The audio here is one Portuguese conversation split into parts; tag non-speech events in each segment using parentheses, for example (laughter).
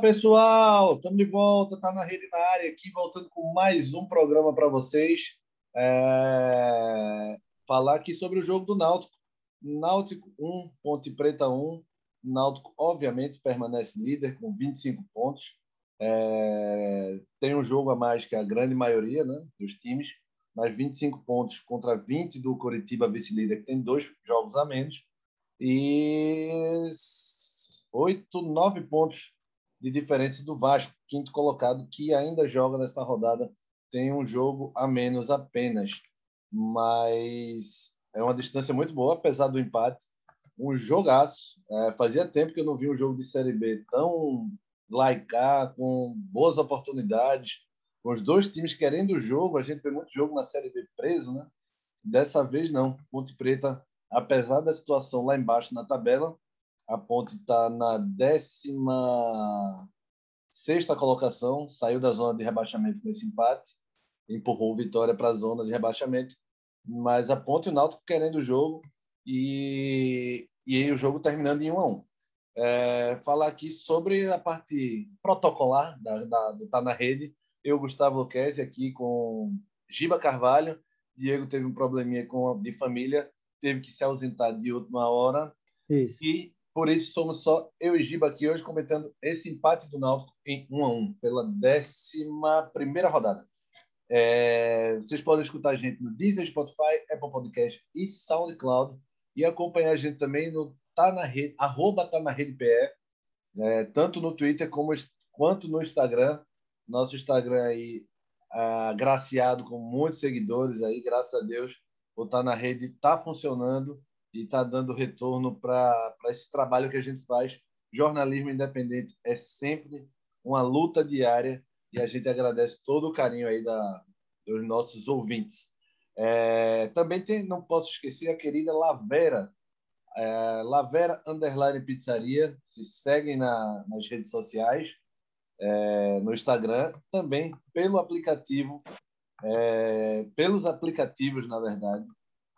Pessoal, estamos de volta, tá na rede na área aqui, voltando com mais um programa para vocês. É... Falar aqui sobre o jogo do Náutico. Náutico 1, Ponte Preta 1. Náutico, obviamente, permanece líder com 25 pontos. É... Tem um jogo a mais que a grande maioria né, dos times, mas 25 pontos contra 20 do Coritiba vice-líder, que tem dois jogos a menos. E oito, nove pontos de diferença do Vasco, quinto colocado, que ainda joga nessa rodada, tem um jogo a menos apenas. Mas é uma distância muito boa, apesar do empate. Um jogaço. É, fazia tempo que eu não vi um jogo de Série B tão laicar, com boas oportunidades, com os dois times querendo o jogo. A gente vê muito jogo na Série B preso, né? Dessa vez, não. Ponte Preta, apesar da situação lá embaixo na tabela, a Ponte está na 16 sexta colocação, saiu da zona de rebaixamento com esse empate, empurrou o Vitória para a zona de rebaixamento, mas a Ponte e o Náutico querendo o jogo e, e aí o jogo terminando em 1 a 1 é, falar aqui sobre a parte protocolar da, da, do Tá na Rede. Eu, Gustavo Luquezzi, aqui com Giba Carvalho. Diego teve um probleminha com, de família, teve que se ausentar de última hora. Isso. E por isso, somos só eu e Giba aqui hoje comentando esse empate do Náutico em 1 a 1 pela 11 rodada. É, vocês podem escutar a gente no Deezer, Spotify, Apple Podcast e SoundCloud e acompanhar a gente também no tá na rede, arroba tá na rede PE, é, tanto no Twitter como, quanto no Instagram. Nosso Instagram aí agraciado com muitos seguidores aí, graças a Deus. O Tá na Rede está funcionando e está dando retorno para esse trabalho que a gente faz. Jornalismo independente é sempre uma luta diária e a gente agradece todo o carinho aí da, dos nossos ouvintes. É, também tem, não posso esquecer a querida Lavera, é, Lavera Underline Pizzaria, se seguem na, nas redes sociais, é, no Instagram, também pelo aplicativo, é, pelos aplicativos, na verdade,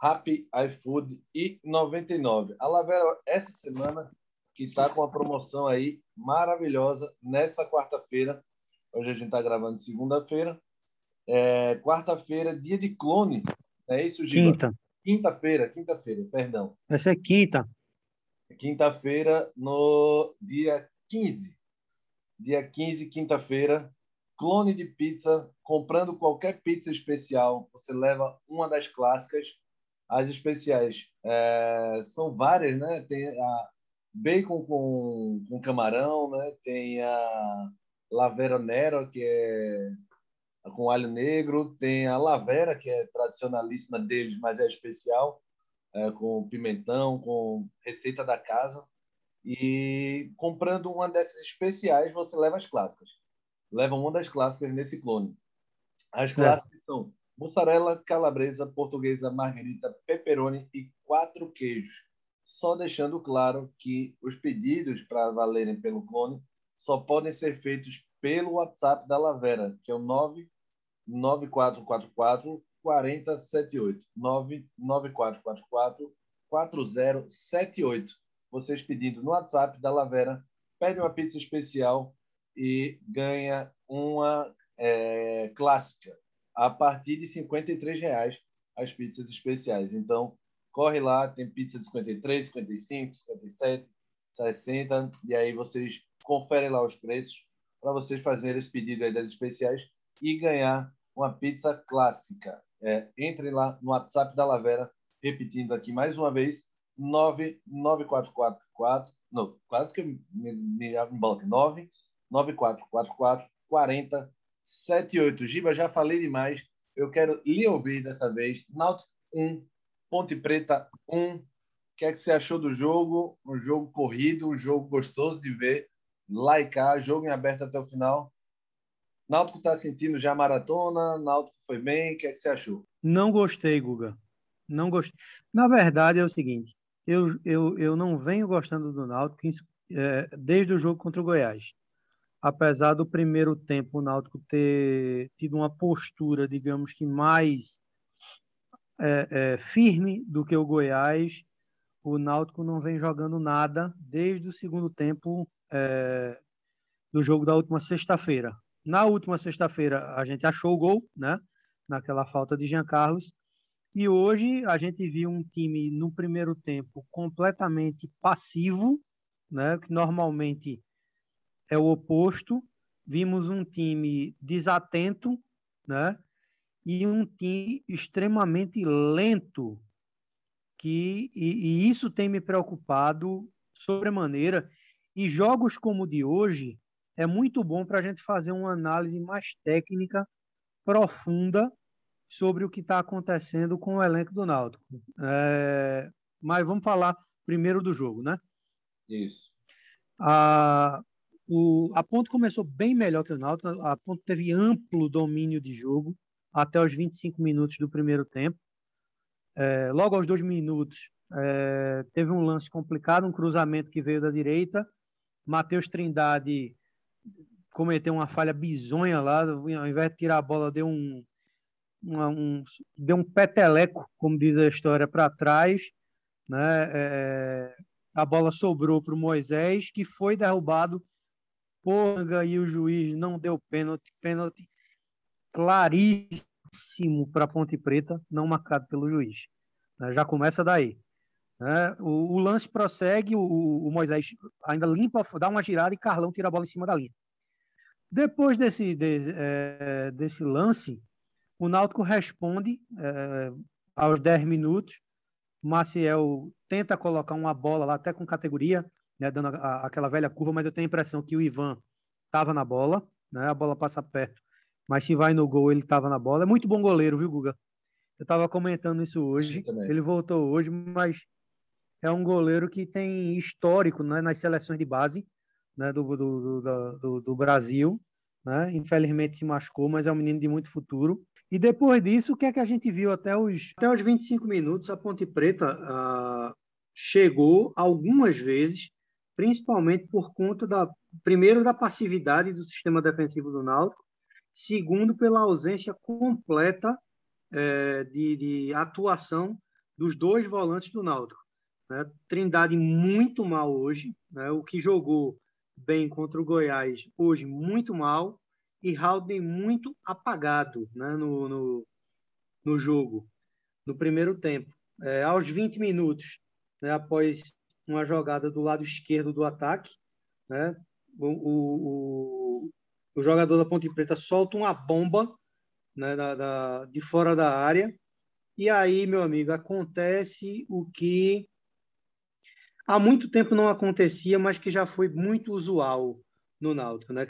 Happy iFood e 99. A Lavera, essa semana, que está com uma promoção aí maravilhosa nessa quarta-feira. Hoje a gente está gravando segunda-feira. É, quarta-feira, dia de clone. É isso, Giba? Quinta. Quinta-feira, quinta-feira, perdão. Essa é quinta. Quinta-feira, no dia 15. Dia 15, quinta-feira, clone de pizza. Comprando qualquer pizza especial, você leva uma das clássicas as especiais é, são várias, né? Tem a bacon com, com camarão, né? Tem a lavera nero, que é com alho negro. Tem a lavera, que é tradicionalíssima deles, mas é especial, é, com pimentão, com receita da casa. E comprando uma dessas especiais, você leva as clássicas. Leva uma das clássicas nesse clone. As clássicas é. são mussarela, calabresa, portuguesa, margarita, pepperoni e quatro queijos. Só deixando claro que os pedidos para valerem pelo clone só podem ser feitos pelo WhatsApp da Lavera, que é o 99444 4078. 99444 4078. Vocês pedindo no WhatsApp da Lavera, pede uma pizza especial e ganha uma é, clássica a partir de R$ reais as pizzas especiais. Então, corre lá, tem pizza de 53, 55, 57, 60, e aí vocês conferem lá os preços para vocês fazerem esse pedido aí das especiais e ganhar uma pizza clássica. É, entre lá no WhatsApp da Lavera, repetindo aqui mais uma vez, 99444, não, quase que me, me, me, me 99444 40 78. Giba, já falei demais. Eu quero lhe ouvir dessa vez. Náutico 1, Ponte Preta 1. O que é que você achou do jogo? Um jogo corrido, um jogo gostoso de ver. Laicar, jogo em aberto até o final. Náutico está sentindo já maratona? Náutico foi bem? O que é que você achou? Não gostei, Guga. Não gostei. Na verdade, é o seguinte. Eu, eu, eu não venho gostando do Náutico é, desde o jogo contra o Goiás apesar do primeiro tempo o Náutico ter tido uma postura, digamos que mais é, é, firme do que o Goiás, o Náutico não vem jogando nada desde o segundo tempo. É, do jogo da última sexta-feira. Na última sexta-feira, a gente achou o gol, né? Naquela falta de Jean Carlos. E hoje a gente viu um time no primeiro tempo completamente passivo, né? Que normalmente é o oposto. Vimos um time desatento, né? E um time extremamente lento, que e, e isso tem me preocupado sobremaneira. E jogos como o de hoje é muito bom para a gente fazer uma análise mais técnica, profunda, sobre o que está acontecendo com o elenco do Náutico. É, mas vamos falar primeiro do jogo, né? Isso. A, o, a Ponte começou bem melhor que o Náutico. A Ponte teve amplo domínio de jogo até os 25 minutos do primeiro tempo. É, logo aos dois minutos, é, teve um lance complicado, um cruzamento que veio da direita. Matheus Trindade cometeu uma falha bizonha lá, ao invés de tirar a bola, deu um, uma, um deu um peteleco, como diz a história, para trás. Né? É, a bola sobrou para o Moisés, que foi derrubado por e o juiz não deu pênalti, pênalti claríssimo para Ponte Preta, não marcado pelo juiz. Né? Já começa daí. Né? O, lance prossegue, o, Moisés ainda limpa, dá uma girada e Carlão tira a bola em cima da linha. Depois desse, de, é, desse lance, o Náutico responde é, aos 10 minutos. Maciel tenta colocar uma bola lá, até com categoria, né, dando a, aquela velha curva, mas eu tenho a impressão que o Ivan estava na bola, né, a bola passa perto, mas se vai no gol, ele estava na bola. É muito bom goleiro, viu, Guga? Eu estava comentando isso hoje. Ele voltou hoje, mas é um goleiro que tem histórico né, nas seleções de base né, do, do, do, do, Brasil. Né? Infelizmente se machucou, mas é um menino de muito futuro. E depois disso, o que é que a gente viu até os, até os 25 minutos? A Ponte Preta ah, chegou algumas vezes, principalmente por conta da, primeiro, da passividade do sistema defensivo do Náutico, segundo, pela ausência completa é, de, de atuação dos dois volantes do Náutico. Né? Trindade muito mal hoje, né? o que jogou bem contra o Goiás hoje muito mal e Haldane muito apagado né? no, no, no jogo, no primeiro tempo. É, aos 20 minutos, né? após uma jogada do lado esquerdo do ataque, né? o, o, o, jogador da Ponte Preta solta uma bomba né? da, da, de fora da área, e aí, meu amigo, acontece o que há muito tempo não acontecia, mas que já foi muito usual no Náutico, né?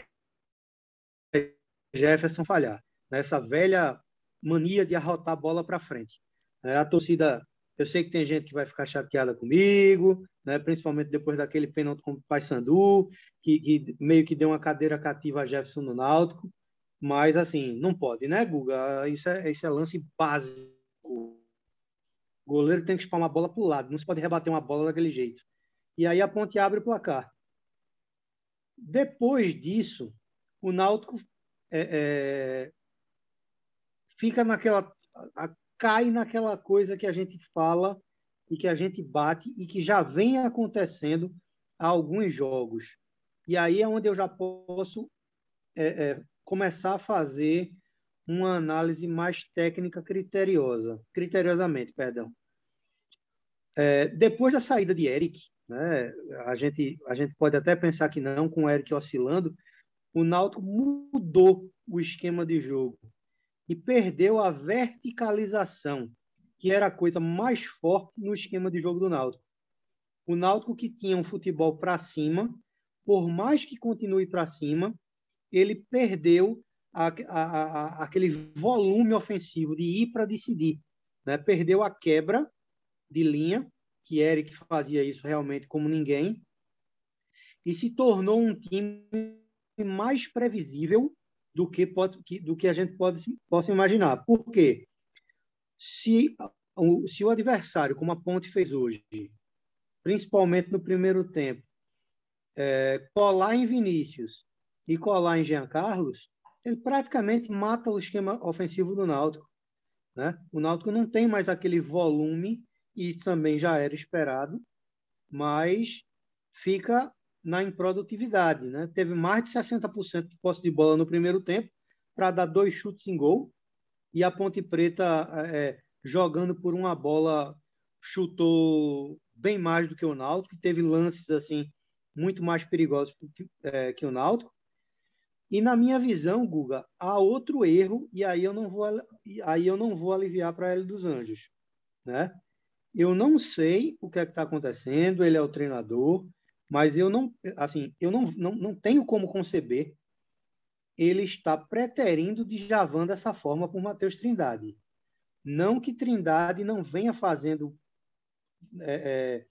Jefferson falhar, né? velha mania de arrotar a bola para frente. É, a torcida, eu sei que tem gente que vai ficar chateada comigo, né? principalmente depois daquele pênalti com o Paysandu, que, que meio que deu uma cadeira cativa a Jefferson no Náutico, mas assim, não pode, né, Guga? Isso é, isso é lance básico. O goleiro tem que espalhar a bola para o lado, não se pode rebater uma bola daquele jeito. E aí a ponte abre o placar. Depois disso, o Náutico é, é, fica naquela. A, cai naquela coisa que a gente fala e que a gente bate e que já vem acontecendo há alguns jogos. E aí é onde eu já posso é, é começar a fazer uma análise mais técnica criteriosa, criteriosamente, perdão. É, depois da saída de Eric, né? A, gente, a gente pode até pensar que não, com o Eric oscilando, o Náutico mudou o esquema de jogo e perdeu a verticalização, que era a coisa mais forte no esquema de jogo do Náutico. O Náutico que tinha um futebol para cima, por mais que continue para cima, ele perdeu a, a, a, aquele volume ofensivo de ir para decidir. Né? Perdeu a quebra de linha que Eric fazia isso realmente como ninguém, e se tornou um time mais previsível do que, pode, do que a gente pode, possa imaginar. Por quê? Se, se o adversário, como a Ponte fez hoje, principalmente no primeiro tempo, é, colar em Vinícius e colar em Jean Carlos, ele praticamente mata o esquema ofensivo do Náutico. Né? O Náutico não tem mais aquele volume e também já era esperado, mas fica na improdutividade. Né? Teve mais de 60% de posse de bola no primeiro tempo para dar dois chutes em gol e a Ponte Preta é, jogando por uma bola chutou bem mais do que o Náutico, teve lances assim muito mais perigosos que, é, que o Náutico. E na minha visão, Guga, há outro erro e aí eu não vou aí eu não vou aliviar para ele dos Anjos, né? Eu não sei o que é que está acontecendo, ele é o treinador, mas eu não, assim, eu não, não, não tenho como conceber ele está preterindo de Javan dessa forma por Matheus Trindade. Não que Trindade não venha fazendo, é,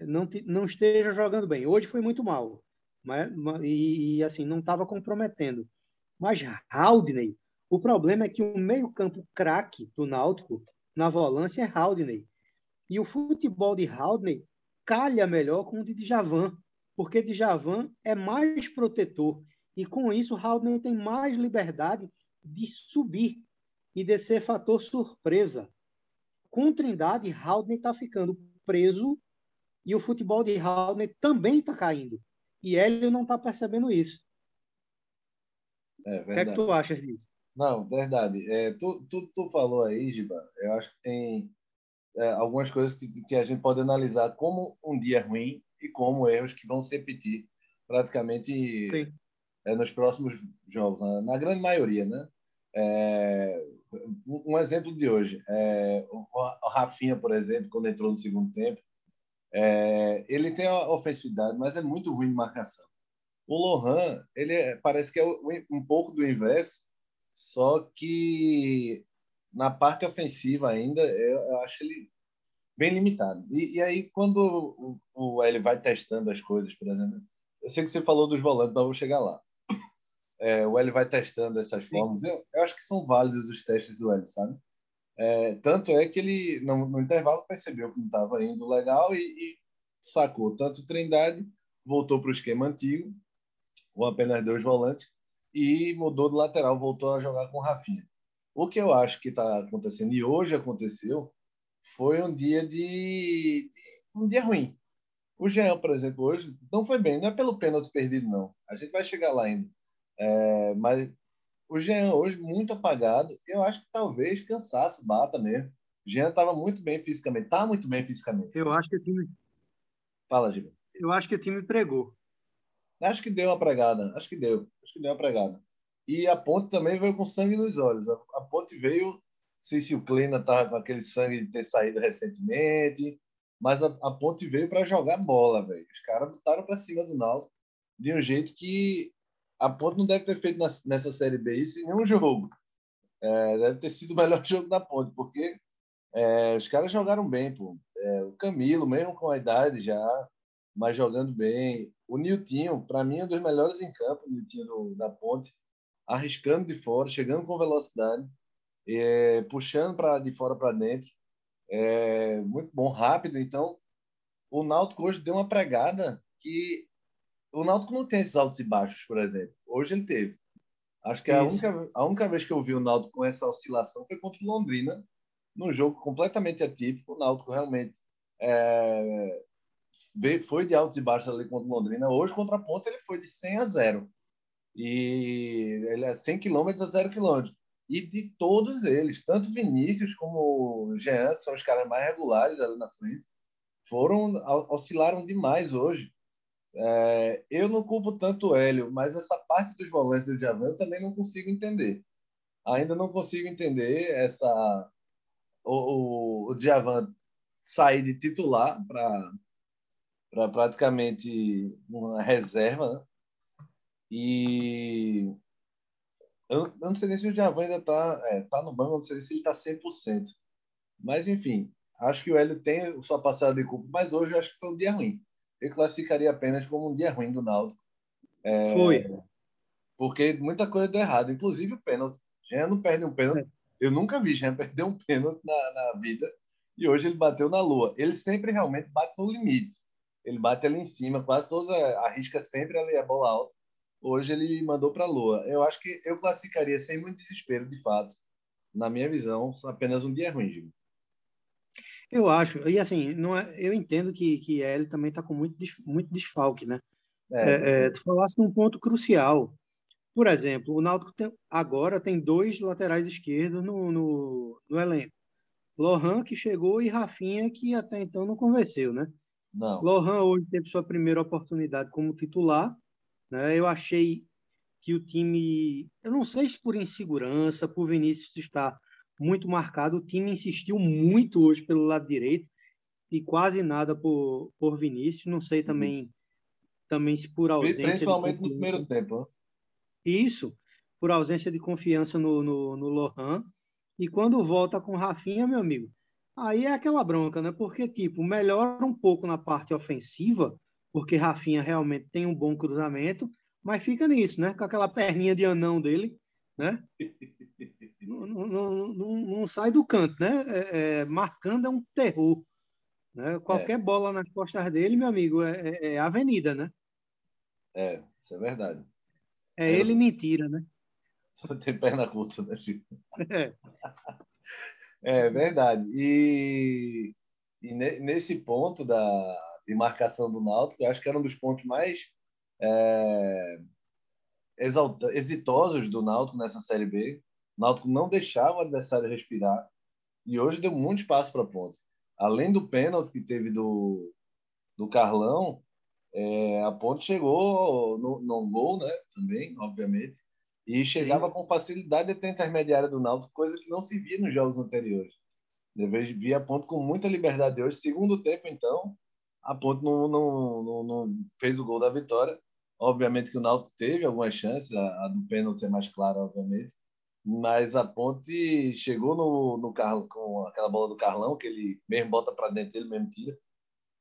é, não, não esteja jogando bem. Hoje foi muito mal, mas, e, e assim, não estava comprometendo. Mas Haldney, o problema é que o meio-campo craque do Náutico na volância é Haldney. E o futebol de Haldney calha melhor com o de Djavan, porque Djavan é mais protetor. E com isso, Haldney tem mais liberdade de subir e de ser fator surpresa. Com Trindade, Haldney está ficando preso e o futebol de Haldney também está caindo. E Hélio não está percebendo isso. É. O que é que tu achas disso? Não, verdade. É, tu, tu, tu falou aí, Giba, eu acho que tem é, algumas coisas que, que, a gente pode analisar como um dia ruim e como erros que vão se repetir praticamente é, nos próximos jogos, na, na, grande maioria, né? É, um exemplo de hoje, é, o Rafinha, por exemplo, quando entrou no segundo tempo, é, ele tem a ofensividade, mas é muito ruim de marcação. O Lohan, ele é, parece que é um pouco do inverso, só que na parte ofensiva ainda, eu acho ele bem limitado. E, e aí, quando o, o L vai testando as coisas, por exemplo, eu sei que você falou dos volantes, mas vou chegar lá. (clears throat) É, o L vai testando essas formas. Eu, eu, acho que são válidos os testes do L, sabe? É, tanto é que ele, no, no intervalo, percebeu que não estava indo legal e, e, sacou tanto Trindade, voltou para o esquema antigo, com apenas dois volantes, e mudou do lateral, voltou a jogar com o Rafinha. O que eu acho que está acontecendo, e hoje aconteceu, foi um dia de, um dia ruim. O Jean, por exemplo, hoje não foi bem, não é pelo pênalti perdido, não. A gente vai chegar lá ainda. É, mas o Jean hoje muito apagado. Eu acho que talvez cansaço bata mesmo. O Jean estava muito bem fisicamente, está muito bem fisicamente. Eu acho que o time. Fala, Gil. Eu acho que o time pregou. Acho que deu uma pregada. Acho que deu. Acho que deu uma pregada. E a Ponte também veio com sangue nos olhos. A, Ponte veio, sei se o Kleina estava com aquele sangue de ter saído recentemente, mas a, a Ponte veio para jogar bola, velho. Os caras botaram para cima do Náutico de um jeito que a Ponte não deve ter feito na, nessa Série B isso em nenhum jogo. É, deve ter sido o melhor (laughs) jogo da Ponte, porque é, os caras jogaram bem, pô. É, o Camilo, mesmo com a idade já, mas jogando bem. O Niltinho, para mim, é um dos melhores em campo, o Niltinho do, da Ponte arriscando de fora, chegando com velocidade, é, puxando para de fora para dentro. É, muito bom, rápido. Então, o Náutico hoje deu uma pregada que o Náutico não tem esses altos e baixos, por exemplo. Hoje ele teve. Acho que a única, a única vez que eu vi o Náutico com essa oscilação foi contra o Londrina, num jogo completamente atípico. O Náutico realmente é, foi de altos e baixos ali contra o Londrina. Hoje, contra a Ponta, ele foi de 100 a 0. E ele é 100 km a 0 km. E de todos eles, tanto Vinícius como Jean, que são os caras mais regulares ali na frente, foram oscilaram demais hoje. É, eu não culpo tanto o Hélio, mas essa parte dos volantes do Djavan eu também não consigo entender. Ainda não consigo entender essa o, o, o sair de titular para praticamente uma reserva, né? E eu, eu, não sei nem se o Javan ainda está é, tá no banco, não sei se ele está 100%. Mas, enfim, acho que o Hélio tem sua passada de culpa, mas hoje eu acho que foi um dia ruim. Eu classificaria apenas como um dia ruim do Naldo. É, foi. Porque muita coisa deu errado, inclusive o pênalti. Jean não perde um pênalti. É. Eu nunca vi Jean (laughs) perder um pênalti na, na vida. E hoje ele bateu na lua. Ele sempre realmente bate no limite. Ele bate ali em cima, quase todos arrisca sempre ali a bola alta hoje ele mandou para a Lua. Eu acho que eu classificaria sem muito desespero, de fato. Na minha visão, apenas um dia ruim, Gil. Eu acho, e assim, não é, eu entendo que, que ele também está com muito, muito desfalque, né? É, é, é tu falasse num ponto crucial. Por exemplo, o Náutico tem, agora tem dois laterais esquerdos no, no, no, elenco. Lohan, que chegou, e Rafinha, que até então não convenceu, né? Não. Lohan hoje teve sua primeira oportunidade como titular. Né? Eu achei que o time, eu não sei se por insegurança, por Vinícius estar muito marcado, o time insistiu muito hoje pelo lado direito e quase nada por, por Vinícius. Não sei também, uhum. também se por ausência. Principalmente no primeiro tempo. Isso, por ausência de confiança no, no, no Lohan. E quando volta com Rafinha, meu amigo, aí é aquela bronca, né? Porque, tipo, melhora um pouco na parte ofensiva, porque Rafinha realmente tem um bom cruzamento, mas fica nisso, né? Com aquela perninha de anão dele, né? (laughs) não, não, não, não, sai do canto, né? É, é, marcando é um terror. Né? Qualquer é. bola nas costas dele, meu amigo, é, é, é avenida, né? É, isso é verdade. É, ele mentira, né? Só tem perna curta, né, Chico? É. (laughs) é verdade. E, e nesse ponto da, de marcação do Náutico, eu acho que era um dos pontos mais é, exalta, exitosos do Náutico nessa Série B. O Náutico não deixava o adversário respirar e hoje deu muito espaço para ponta. Além do pênalti que teve do, do Carlão, é, a Ponte chegou no, no gol, né? Também, obviamente, e chegava Sim. com facilidade até a intermediária do Náutico, coisa que não se via nos jogos anteriores. Eu via a Ponte com muita liberdade hoje. Segundo tempo, então, a Ponte não, não, não, não, fez o gol da vitória. Obviamente que o Náutico teve algumas chances, a, a do pênalti é mais clara, obviamente, mas a Ponte chegou no, no Carlo, com aquela bola do Carlão, que ele mesmo bota para dentro, ele mesmo tira.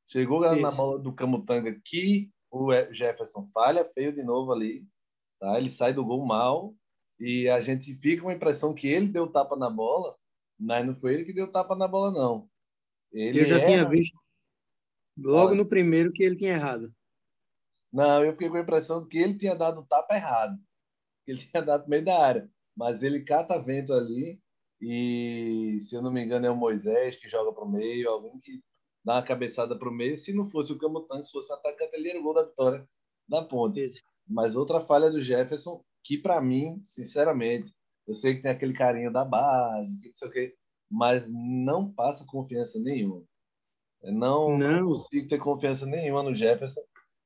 Chegou Isso. na bola do Camutanga que o Jefferson falha feio de novo ali. Tá? Ele sai do gol mal e a gente fica com a impressão que ele deu tapa na bola, mas não foi ele que deu tapa na bola, não. Ele eu já tinha visto logo no primeiro que ele tinha errado. Não, eu fiquei com a impressão de que ele tinha dado o tapa errado. Ele tinha dado no meio da área. Mas ele cata vento ali e, se eu não me engano, é o Moisés que joga para o meio, alguém que dar uma cabeçada para o meio. Se não fosse o Camutanga, se fosse o atacante, ele era o gol da vitória da ponte. Isso. Mas outra falha do Jefferson, que para mim, sinceramente, eu sei que tem aquele carinho da base, que não sei o quê, mas não passa confiança nenhuma. Não, não. não consigo ter confiança nenhuma no Jefferson.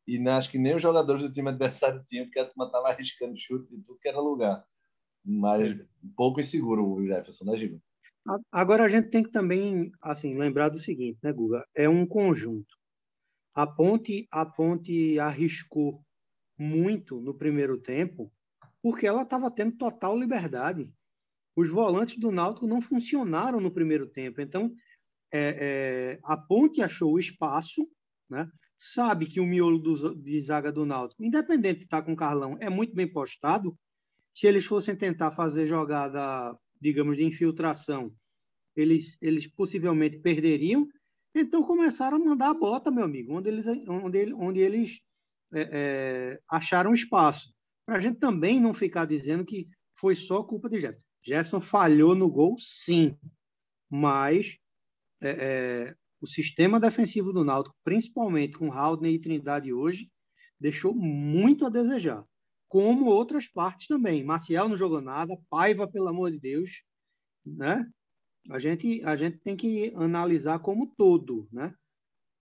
E acho que nem os jogadores do time adversário tinham, porque a turma estava arriscando chute de tudo que era lugar. Mas um pouco inseguro o Jefferson, né, Giba? Agora a gente tem que também assim lembrar do seguinte, né, Guga? É um conjunto. A Ponte, a Ponte arriscou muito no primeiro tempo, porque ela estava tendo total liberdade. Os volantes do Náutico não funcionaram no primeiro tempo. Então, é, é, a Ponte achou o espaço, né? sabe que o miolo do, de zaga do Náutico, independente de estar com o Carlão, é muito bem postado. Se eles fossem tentar fazer jogada digamos, de infiltração, eles, eles possivelmente perderiam. Então começaram a mandar a bota, meu amigo, onde eles, onde, onde eles é, é, acharam espaço. Para a gente também não ficar dizendo que foi só culpa de Jefferson. Jefferson falhou no gol, sim, mas é, é o sistema defensivo do Náutico, principalmente com Haldner e Trindade hoje, deixou muito a desejar como outras partes também. Marcial não jogou nada, Paiva, pelo amor de Deus, né? A gente, a gente tem que analisar como todo, né?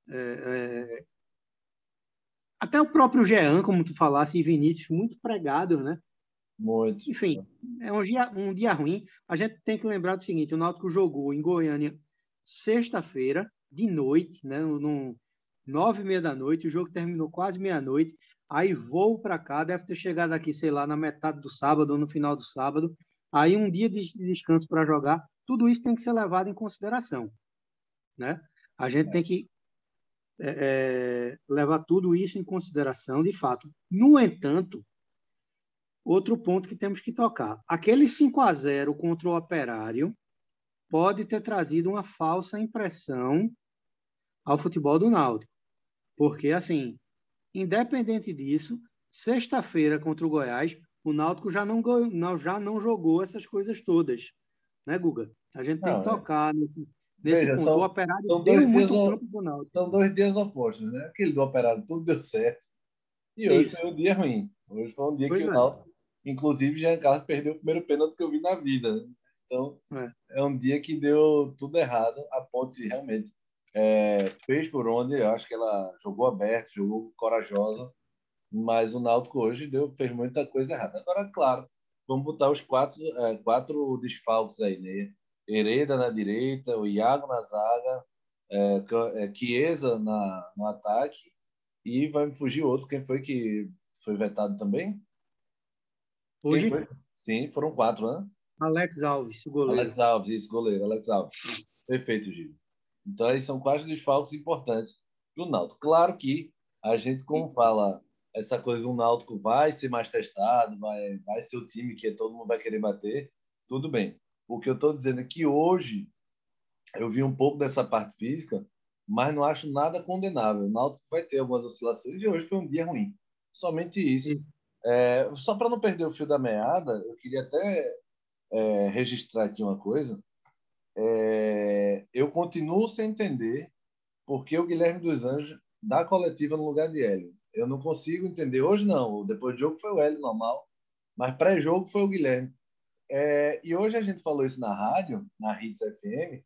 É, é... Até o próprio Jean, como tu falasse, e Vinícius, muito pregado, né? Muito. Enfim, é um dia, um dia ruim. A gente tem que lembrar do seguinte: o Náutico jogou em Goiânia sexta-feira, de noite, né? No, nove e meia da noite. O jogo terminou quase meia-noite. Aí voo para cá, deve ter chegado aqui, sei lá, na metade do sábado ou no final do sábado. Aí um dia de descanso para jogar. Tudo isso tem que ser levado em consideração, né? A gente tem que é, é, levar tudo isso em consideração, de fato. No entanto, outro ponto que temos que tocar: aquele 5 a 0 contra o Operário pode ter trazido uma falsa impressão ao futebol do Náutico, porque assim Independente disso, sexta-feira contra o Goiás, o Náutico já não, não, já não jogou essas coisas todas, né, Guga? A gente tem não, que é. tocar é. nesse, nesse Veja, ponto. São, o Operário são dois, dias, campo do Náutico. são dois dias opostos, né? Aquele do Operário tudo deu certo. E hoje Isso. foi um dia ruim. Hoje foi um dia pois que é. o Náutico, inclusive, Jean Carlos perdeu o primeiro pênalti que eu vi na vida. Então, é. é um dia que deu tudo errado. A Ponte realmente é, fez por onde, eu acho que ela jogou aberto, jogou corajosa, mas o Náutico hoje deu, fez muita coisa errada. Agora, claro, vamos botar os quatro, é, quatro desfalques aí, né? Hereda na direita, o Iago na zaga, é, é, Chiesa na, no ataque e vai me fugir outro. Quem foi que foi vetado também? Hoje? Sim, foram quatro, né? Alex Alves, o goleiro. Alex Alves, isso, goleiro, Alex Alves. Perfeito, Gil. Então, aí são quatro desfalques importantes do Náutico. Claro que a gente, como fala, essa coisa do Náutico vai ser mais testado, vai, vai ser o time que todo mundo vai querer bater, tudo bem. O que eu estou dizendo é que hoje eu vi um pouco dessa parte física, mas não acho nada condenável. O Náutico vai ter algumas oscilações e hoje foi um dia ruim. Somente isso. É, só para não perder o fio da meada, eu queria até é, registrar aqui uma coisa. É, eu continuo sem entender por que o Guilherme dos Anjos dá coletiva no lugar de Hélio. Eu não consigo entender. Hoje não. Depois do jogo foi o Hélio normal, mas pré-jogo foi o Guilherme. É, e hoje a gente falou isso na rádio, na Hits FM,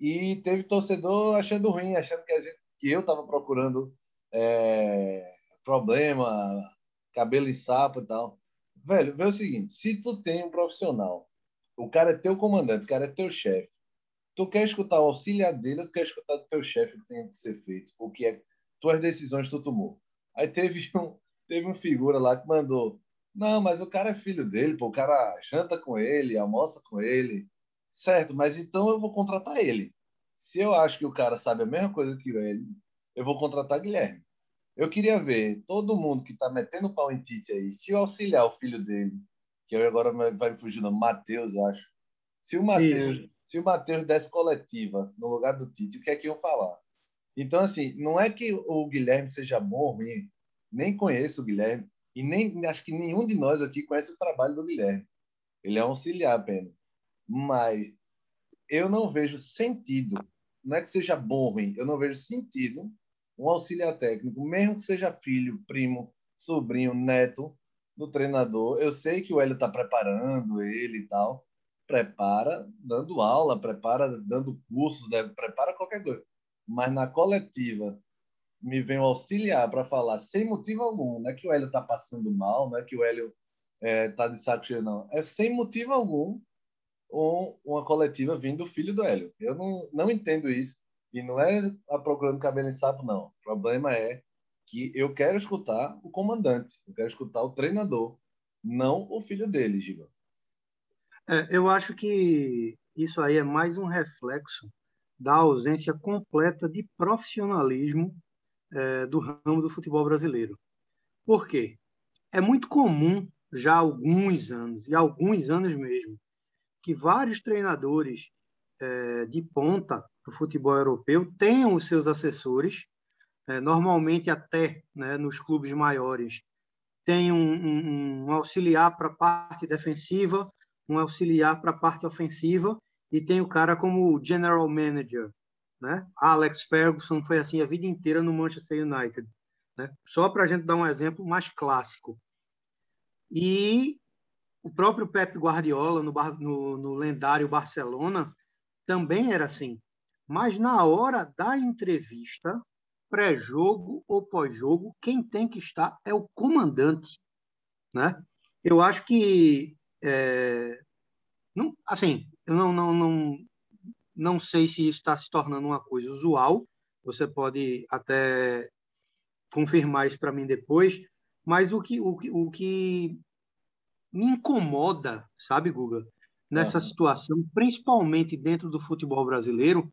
e teve torcedor achando ruim, achando que, gente, que eu estava procurando é, problema, cabelo em sapo e tal. Velho, vê o seguinte: se tu tem um profissional, o cara é teu comandante, o cara é teu chefe, tu quer escutar o auxiliar dele ou tu quer escutar do teu chefe o que tem que ser feito, o que é tuas decisões tu tomou. Aí teve (laughs) um, teve um figura lá que mandou, não, mas o cara é filho dele, pô, o cara janta com ele, almoça com ele, certo, mas então eu vou contratar ele. Se eu acho que o cara sabe a mesma coisa que ele, eu vou contratar Guilherme. Eu queria ver todo mundo que está metendo pau em Tite aí, se eu auxiliar o filho dele, que eu agora vai me fugir, Matheus, acho. Se o Matheus se o Matheus desse coletiva no lugar do Tite, o que é que iam falar? Então, assim, não é que o Guilherme seja bom ou ruim, nem conheço o Guilherme, e nem acho que nenhum de nós aqui conhece o trabalho do Guilherme. Ele é um auxiliar apenas. Mas eu não vejo sentido, não é que seja bom ou ruim, eu não vejo sentido um auxiliar técnico, mesmo que seja filho, primo, sobrinho, neto do treinador. Eu sei que o Hélio está preparando ele e tal, prepara dando aula, prepara dando cursos, deve, prepara qualquer coisa. Mas na coletiva me vem auxiliar para falar sem motivo algum. Não é que o Hélio está passando mal, não é que o Hélio está é, tá de saco cheio, não. É sem motivo algum um, uma coletiva vindo do filho do Hélio. Eu não, não entendo isso. E não é a procurando cabelo em sapo, não. O problema é que eu quero escutar o comandante, eu quero escutar o treinador, não o filho dele, Giba. É, eu acho que isso aí é mais um reflexo da ausência completa de profissionalismo é, do ramo do futebol brasileiro. Por quê? É muito comum, já há alguns anos, e alguns anos mesmo, que vários treinadores é, de ponta do futebol europeu tenham os seus assessores, é, normalmente até né, nos clubes maiores, tem um, um, um auxiliar para a parte defensiva, um auxiliar para a parte ofensiva e tem o cara como general manager, né? Alex Ferguson foi assim a vida inteira no Manchester United, né? Só para a gente dar um exemplo mais clássico. E o próprio Pep Guardiola no, no, no lendário Barcelona também era assim. Mas na hora da entrevista, pré-jogo ou pós-jogo, quem tem que estar é o comandante, né? Eu acho que é, não, assim, eu não, não, não, não sei se isso está se tornando uma coisa usual. Você pode até confirmar isso para mim depois. Mas o que, o, que, o que me incomoda, sabe, Guga, nessa uhum. situação, principalmente dentro do futebol brasileiro,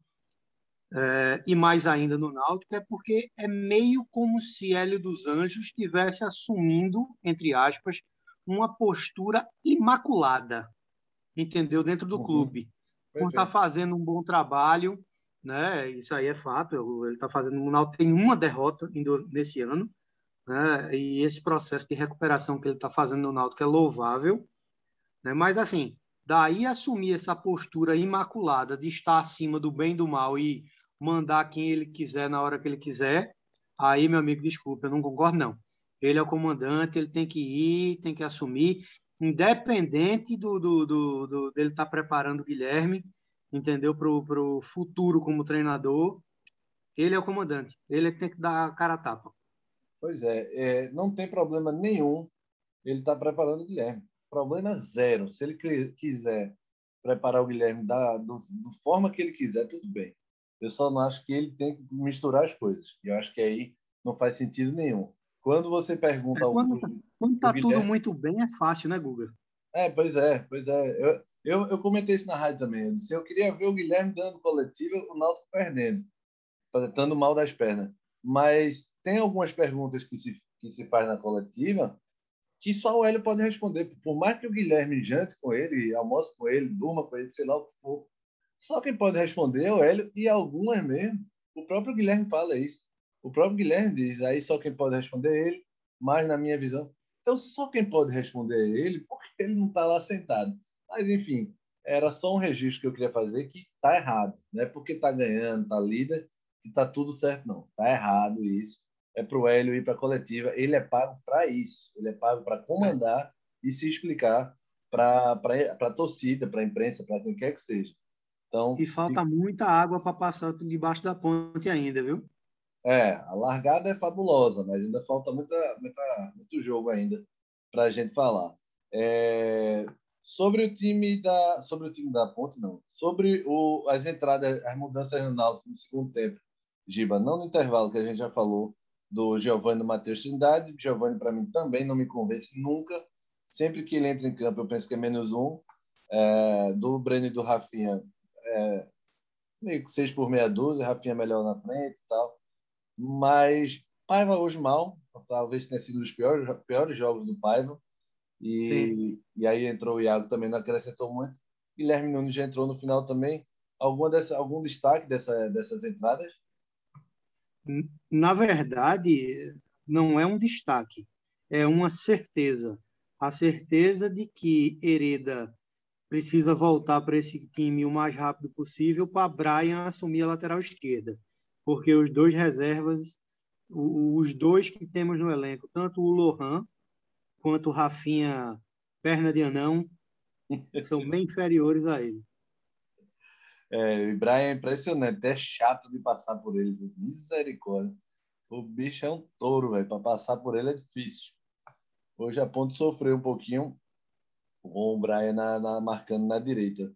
é, e mais ainda no Náutico, é porque é meio como se Hélio dos Anjos estivesse assumindo, entre aspas, uma postura imaculada, entendeu? Dentro do uhum. clube. Por estar tá fazendo um bom trabalho, né? Isso aí é fato. Ele está fazendo. O Náutico tem uma derrota nesse ano, né? E esse processo de recuperação que ele está fazendo no Náutico é louvável, né? Mas assim, daí assumir essa postura imaculada de estar acima do bem e do mal e mandar quem ele quiser na hora que ele quiser, aí, meu amigo, desculpa, eu não concordo não. Ele é o comandante, ele tem que ir, tem que assumir, independente do, do, do, do dele estar tá preparando o Guilherme, entendeu? Para o futuro como treinador. Ele é o comandante, ele é que tem que dar a cara a tapa. Pois é, é não tem problema nenhum ele está preparando o Guilherme. Problema zero. Se ele quiser preparar o Guilherme da do, do, forma que ele quiser, tudo bem. Eu só não acho que ele tem que misturar as coisas. E eu acho que aí não faz sentido nenhum. Quando você pergunta... É, quando, ao, quando tá Guilherme... tudo muito bem, é fácil, né, Guga? É, pois é, pois é. Eu, eu, eu comentei isso na rádio também. Eu, disse, eu queria ver o Guilherme dando coletiva, o Náutico perdendo, estando mal das pernas. Mas tem algumas perguntas que se, que se faz na coletiva que só o Hélio pode responder. Por mais que o Guilherme jante com ele, almoce com ele, durma com ele, sei lá o que for, só quem pode responder é o Hélio e algumas mesmo. O próprio Guilherme fala isso. O próprio Guilherme diz, aí só quem pode responder é ele, mas na minha visão. Então, só quem pode responder é ele, porque ele não está lá sentado. Mas, enfim, era só um registro que eu queria fazer que está errado. Não é porque está ganhando, está líder, que está tudo certo, não. Está errado isso é para o Hélio ir para a coletiva. Ele é pago para isso. Ele é pago para comandar e se explicar para a torcida, para a imprensa, para quem quer que seja. Então, e falta muita água para passar debaixo da ponte ainda, viu? É, a largada é fabulosa, mas ainda falta muita, muita, muito jogo ainda para a gente falar. É, sobre o time da sobre o time da Ponte não sobre o, as entradas as mudanças no Náutico no segundo tempo Giba não no intervalo que a gente já falou do Giovanni do Matheus Trindade. Giovanni, para mim, também não me convence nunca. Sempre que ele entra em campo, eu penso que é menos um. É, do Breno e do Rafinha, é, meio que seis por meia dúzia. Rafinha melhor na frente e tal. Mas Paiva hoje mal. Talvez tenha sido um dos piores, piores jogos do Paiva. E, e aí entrou o Iago também, não acrescentou muito. Guilherme Nunes já entrou no final também. Alguma dessa, algum destaque dessa, dessas entradas? na verdade, não é um destaque, é uma certeza. A certeza de que Hereda precisa voltar para esse time o mais rápido possível para Brian assumir a lateral esquerda, porque os dois reservas, os dois que temos no elenco, tanto o Lohan quanto o Rafinha perna de anão, (laughs) são bem inferiores a ele. É, o Brian é impressionante, é chato de passar por ele, misericórdia. O bicho é um touro, velho. Para passar por ele é difícil. Hoje a ponte sofreu um pouquinho com o Brian na, na, marcando na direita.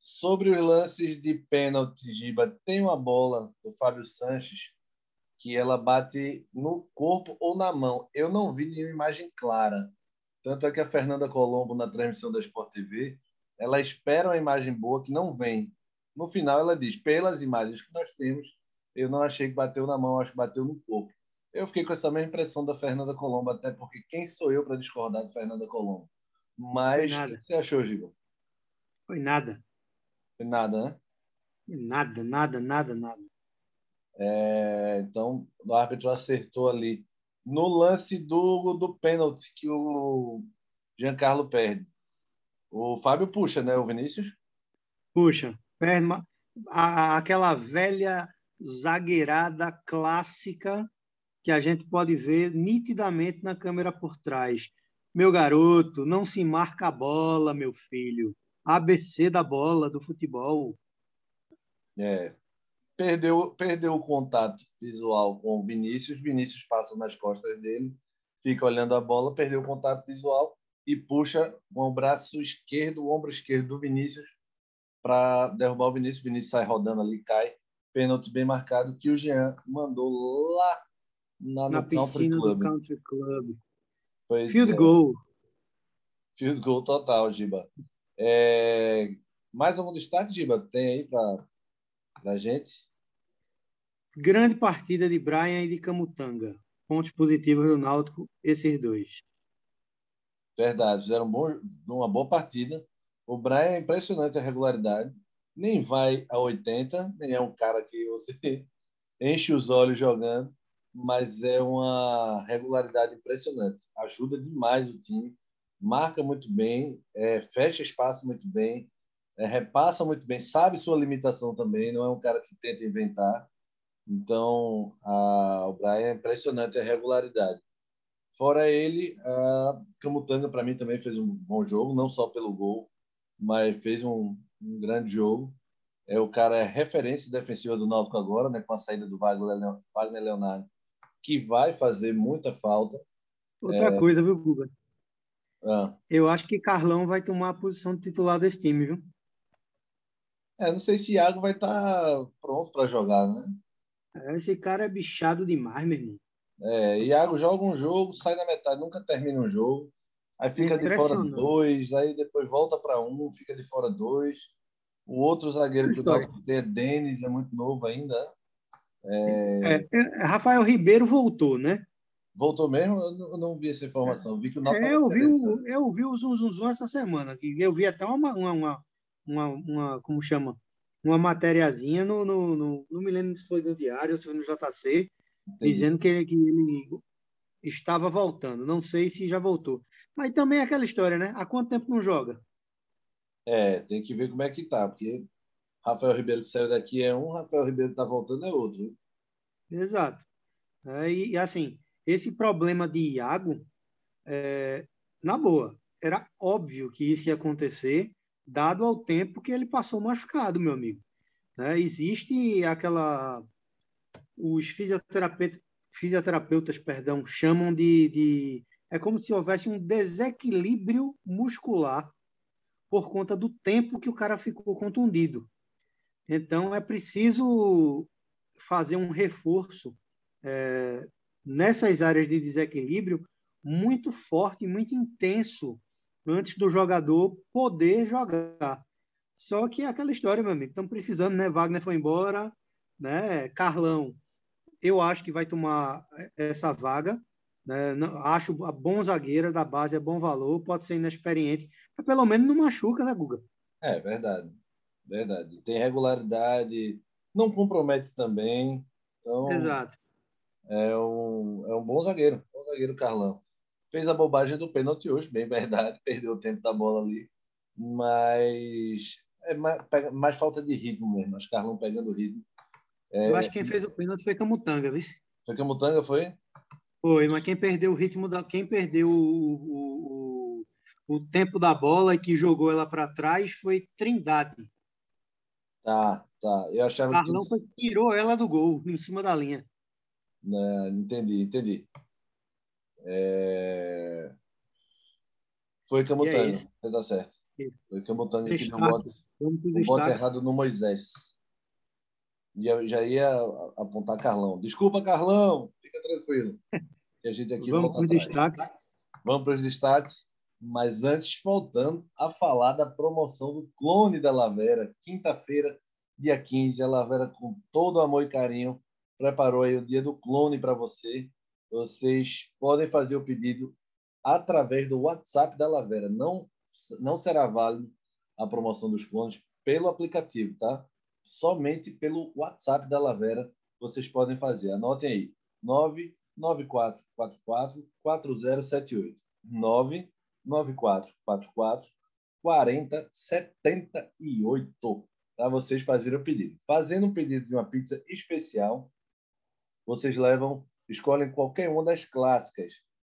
Sobre os lances de pênalti, Giba, tem uma bola do Fábio Sanches que ela bate no corpo ou na mão. Eu não vi nenhuma imagem clara. Tanto é que a Fernanda Colombo, na transmissão da Sport TV, ela espera uma imagem boa que não vem. No final, ela diz: pelas imagens que nós temos, eu não achei que bateu na mão, acho que bateu no corpo. Eu fiquei com essa mesma impressão da Fernanda Colombo, até porque quem sou eu para discordar de Fernanda Colombo? Mas o que você achou, Gigo? Foi nada. Foi nada, né? Nada, nada, nada, nada. É, então, o árbitro acertou ali. No lance do, do pênalti que o Giancarlo perde. O Fábio puxa, né, o Vinícius? Puxa. A, aquela velha zagueirada clássica que a gente pode ver nitidamente na câmera por trás. Meu garoto, não se marca a bola, meu filho. ABC da bola do futebol. É. Perdeu, perdeu o contato visual com o Vinícius. Vinícius passa nas costas dele, fica olhando a bola, perdeu o contato visual e puxa com o braço esquerdo, o ombro esquerdo do Vinícius para derrubar o Vinícius. O Vinícius sai rodando ali, cai. Pênalti bem marcado que o Jean mandou lá na, na piscina do Country Club. Pois Field é. goal. Field goal total, Giba. É... Mais algum destaque, Giba? Tem aí para a gente? Grande partida de Brian e de Camutanga. Pontos positivos do Náutico, esses dois. Verdade, fizeram um bom, uma boa partida. O Brian é impressionante a regularidade. Nem vai a 80, nem é um cara que você (laughs) enche os olhos jogando, mas é uma regularidade impressionante. Ajuda demais o time, marca muito bem, é, fecha espaço muito bem, é, repassa muito bem, sabe sua limitação também, não é um cara que tenta inventar. Então, a, o Brian é impressionante a regularidade. Fora ele, a Camutanga, para mim, também fez um bom jogo, não só pelo gol, mas fez um, um grande jogo. É, o cara é referência defensiva do Náutico agora, né, com a saída do Wagner, Leonardo, que vai fazer muita falta. Outra é... coisa, viu, Guga? Ah. Eu acho que Carlão vai tomar a posição de titular desse time, viu? É, não sei se Iago vai estar tá pronto para jogar, né? É, esse cara é bichado demais, meu irmão. É, Iago joga um jogo, sai na metade, nunca termina um jogo. Aí fica de fora dois, aí depois volta para um, fica de fora dois. O outro zagueiro que o Náutico tem é Denis, é muito novo ainda. É... É, é, Rafael Ribeiro voltou, né? Voltou mesmo? Eu não, eu não vi essa informação. Vi que o Náutico é, eu, vi o, eu vi o Zum Zum Zum essa semana. Eu vi até uma, uma, uma, uma como chama? Uma matériazinha no, no, no, não me lembro se foi no Diário ou se foi no JC, Entendi. dizendo que, que ele estava voltando. Não sei se já voltou. Mas também é aquela história, né? Há quanto tempo não joga? É, tem que ver como é que tá, porque Rafael Ribeiro que saiu daqui é um, Rafael Ribeiro que tá voltando é outro. Exato. É, e, assim, esse problema de Iago, é, na boa, era óbvio que isso ia acontecer, dado ao tempo que ele passou machucado, meu amigo. Né? Existe aquela. Os fisioterapeutas, fisioterapeutas perdão, chamam de, de. É como se houvesse um desequilíbrio muscular por conta do tempo que o cara ficou contundido. Então, é preciso fazer um reforço é, nessas áreas de desequilíbrio muito forte, muito intenso, antes do jogador poder jogar. Só que é aquela história, meu amigo, estamos precisando, né? Wagner foi embora, né? Carlão, eu acho que vai tomar essa vaga. Né? Acho bom zagueiro da base, é bom valor, pode ser inexperiente, mas pelo menos não machuca, né, Guga? É verdade, verdade. Tem regularidade, não compromete também. Então, Exato. É um, é um bom zagueiro, bom zagueiro Carlão. Fez a bobagem do pênalti hoje, bem verdade, (laughs) perdeu o tempo da bola ali, mas é mais, mais falta de ritmo mesmo. Acho que Carlão pegando o ritmo. É... Eu acho que quem fez o pênalti foi Camutanga, viu? Foi Camutanga, foi? Foi, mas quem perdeu o ritmo da. Quem perdeu o, o, o tempo da bola e que jogou ela para trás foi Trindade. Tá, tá. Eu achava Carlão que. Carlão tirou ela do gol, em cima da linha. Né, entendi, entendi. É... Foi Camutanga, é tá certo. Foi Camutanga que não bota, não bota errado no Moisés. Já, já ia apontar Carlão. Desculpa, Carlão, fica tranquilo. a gente aqui Vamos para os destaques. Vamos para os destaques. Mas antes, voltando a falar da promoção do Clone da Lavera, quinta-feira, dia 15, a Lavera com todo amor e carinho preparou aí o dia do clone para você. Vocês podem fazer o pedido através do WhatsApp da Lavera. Não, não será válido a promoção dos clones pelo aplicativo, tá? Somente pelo WhatsApp da Lavera vocês podem fazer. Anotem aí: 99444 4078. 99444 4078 para vocês fazerem o pedido. Fazendo um pedido de uma pizza especial, vocês levam, escolhem qualquer uma das clássicas.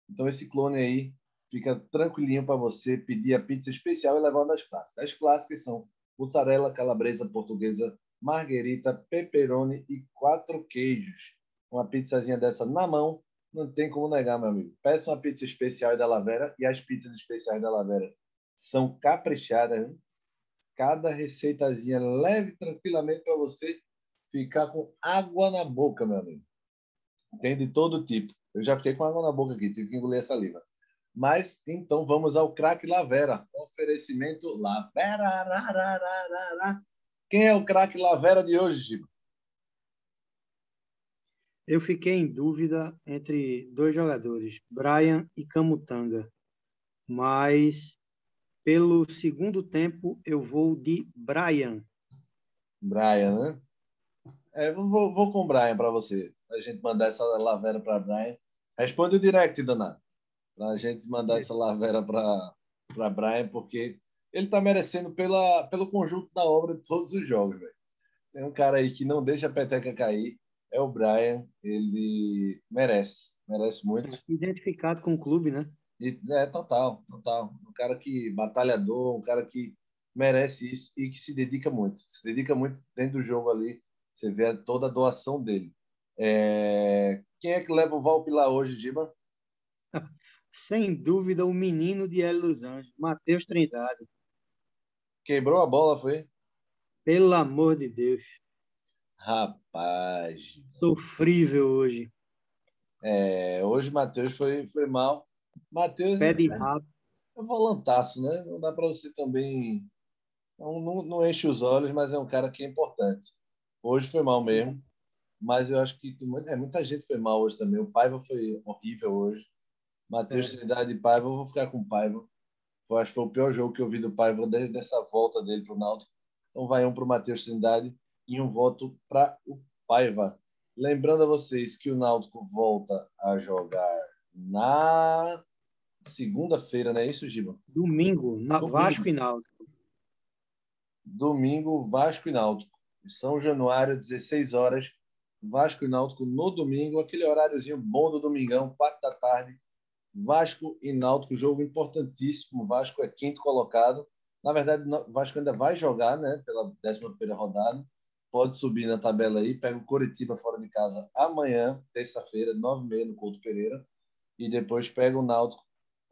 Então esse clone aí fica tranquilinho para você pedir a pizza especial e levar uma das clássicas. As clássicas são mussarela, calabresa, portuguesa, marguerita, pepperoni e quatro queijos. Uma pizzazinha dessa na mão não tem como negar, meu amigo. Peça uma pizza especial da Lavera e as pizzas especiais da Lavera são caprichadas. Hein? Cada receitazinha leve tranquilamente para você ficar com água na boca, meu amigo. Tem de todo tipo. Eu já fiquei com água na boca aqui, tive que engolir a saliva. Mas então vamos ao craque Lavera. Oferecimento Lavera. Quem é o craque Lavera de hoje, Chico? Eu fiquei em dúvida entre dois jogadores, Brian e Camutanga. Mas pelo segundo tempo eu vou de Brian. Brian, né? É, vou, vou com o Brian para você. A gente mandar essa lavera para Brian. Responde o direct, danado. Para a gente mandar essa lavera para Brian, porque ele está merecendo pela, pelo conjunto da obra de todos os jogos. Véio. Tem um cara aí que não deixa a peteca cair é o Brian, ele merece. merece muito. Identificado com o clube, né? E, é, total, total. Um cara que batalhador, um cara que merece isso e que se dedica muito. Se dedica muito dentro do jogo ali. Você vê toda a doação dele. É... Quem é que leva o Valp lá hoje, Giba? (laughs) Sem dúvida, o menino de El Los Angeles, Matheus Trindade. Quebrou a bola, foi? Pelo amor de Deus. Rapaz. Sofrível hoje. É, hoje Matheus foi, foi mal. Matheus. Pé de é, rabo. É volantaço, né? Não dá para você também. Não, não, não, enche os olhos, mas é um cara que é importante. Hoje foi mal mesmo. Mas eu acho que é, muita gente foi mal hoje também. O Paiva foi horrível hoje. Matheus é. Trindade e Paiva, eu vou ficar com o Paiva. Eu acho que foi o pior jogo que eu vi do Paiva desde essa volta dele para o Náutico. Então vai um para o Matheus Trindade e um voto para o Paiva. Lembrando a vocês que o Náutico volta a jogar na segunda-feira, não é isso, Giba? Domingo, na Domingo. Vasco e Náutico. Domingo, Vasco e Náutico. São Januário, 16 horas. Vasco e Náutico no domingo, aquele horáriozinho bom do domingão, 4 da tarde. Vasco e Náutico, jogo importantíssimo. Vasco é quinto colocado. Na verdade, o Vasco ainda vai jogar, né, pela 11 rodada. Pode subir na tabela aí. Pega o Coritiba fora de casa amanhã, terça-feira, 9h30 no Couto Pereira. E depois pega o Náutico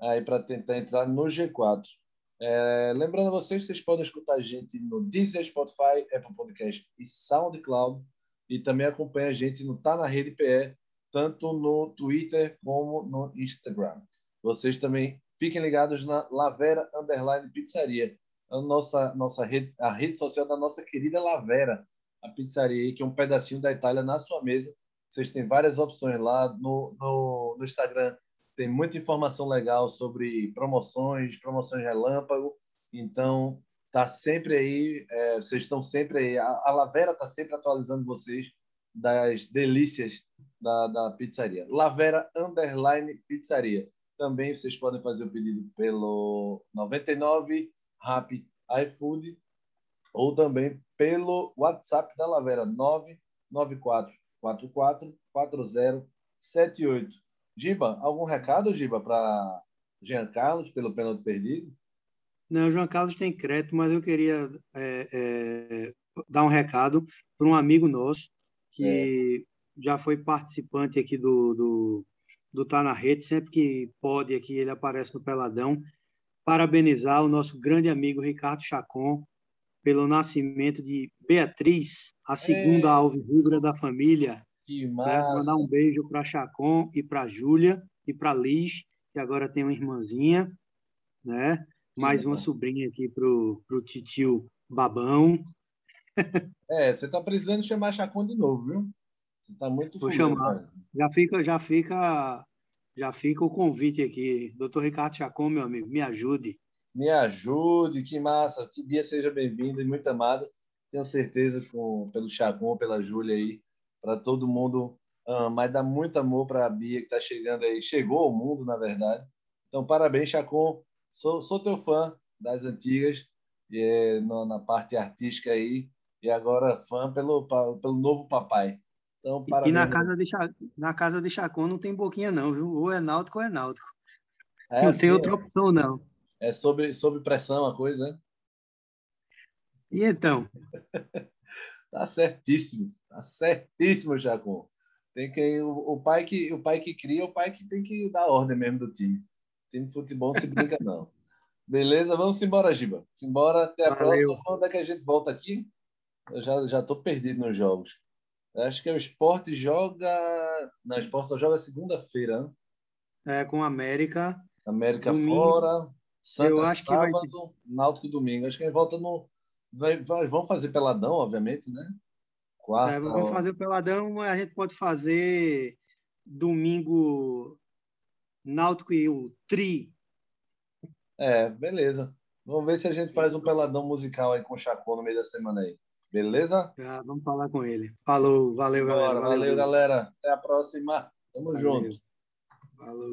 aí para tentar entrar no G4. É, lembrando vocês, vocês podem escutar a gente no Deezer, Spotify, Apple Podcast e SoundCloud. E também acompanha a gente no Tá Na Rede PE, tanto no Twitter como no Instagram. Vocês também fiquem ligados na Lavera Underline Pizzaria, a nossa, nossa rede, a rede social da nossa querida Lavera, a pizzaria, que é um pedacinho da Itália na sua mesa. Vocês têm várias opções lá no, no, no Instagram tem muita informação legal sobre promoções, promoções relâmpago. Então, tá sempre aí, é, vocês estão sempre aí. A, a Lavera tá sempre atualizando vocês das delícias da, da pizzaria. Lavera Underline Pizzaria. Também vocês podem fazer o pedido pelo 99 Rap iFood ou também pelo WhatsApp da Lavera 994 44 4078. Giba, algum recado, Giba, para Jean Carlos pelo pênalti perdido? Não, João Carlos tem crédito, mas eu queria é, é, dar um recado para um amigo nosso que é. já foi participante aqui do, do, do Tá na Rede, sempre que pode aqui ele aparece no Peladão. Parabenizar o nosso grande amigo Ricardo Chacon pelo nascimento de Beatriz, a segunda é. alvirrubra da família. Que massa. Mandar um beijo para Chacon e para Júlia e para Liz, que agora tem uma irmãzinha, né? Mais uma sobrinha aqui pro, pro titio Babão. É, você tá precisando chamar Chacon de novo, viu? Você tá muito Vou chamar. Já fica, já fica, já fica o convite aqui. Doutor Ricardo Chacon, meu amigo, me ajude. Me ajude, que massa. Que Bia seja bem-vinda e muito amada. Tenho certeza com, pelo Chacon, pela Júlia aí, para todo mundo mas dá muito amor para a Bia que está chegando aí, chegou ao mundo, na verdade. Então, parabéns, Chacon. Sou, sou teu fã das antigas, e é, no, na parte artística aí, e agora fã pelo, pelo novo papai. Então, parabéns. E na casa, de, na casa de Chacon não tem boquinha, não, viu? Ou é náutico ou é náutico. É, não assim, tem outra é, opção, não. É sobre, sobre pressão a coisa, né? E então? (laughs) Tá certíssimo, tá certíssimo, Jacon. Tem que o, o, pai que o pai que cria, o pai que tem que dar ordem mesmo do time. O time de futebol não se brinca não. Beleza, vamos embora, Giba. Embora até a Valeu. próxima. Quando é que a gente volta aqui? Eu já já tô perdido nos jogos. Acho que o Esporte joga, não, o Esporte só joga segunda-feira, né? É com América. América domingo. fora. Santa Eu acho sábado, que vai... Náutico domingo. Acho que a gente volta no Vai, vai, vão fazer peladão, obviamente, né? Quarta. É, vamos fazer peladão, a gente pode fazer domingo Náutico e o Tri. É, beleza. Vamos ver se a gente faz um peladão musical aí com o Chacon no meio da semana aí. Beleza? Vamos falar com ele. Falou, valeu, galera. Valeu, valeu, galera. Até a próxima. Tamo valeu. junto. Falou.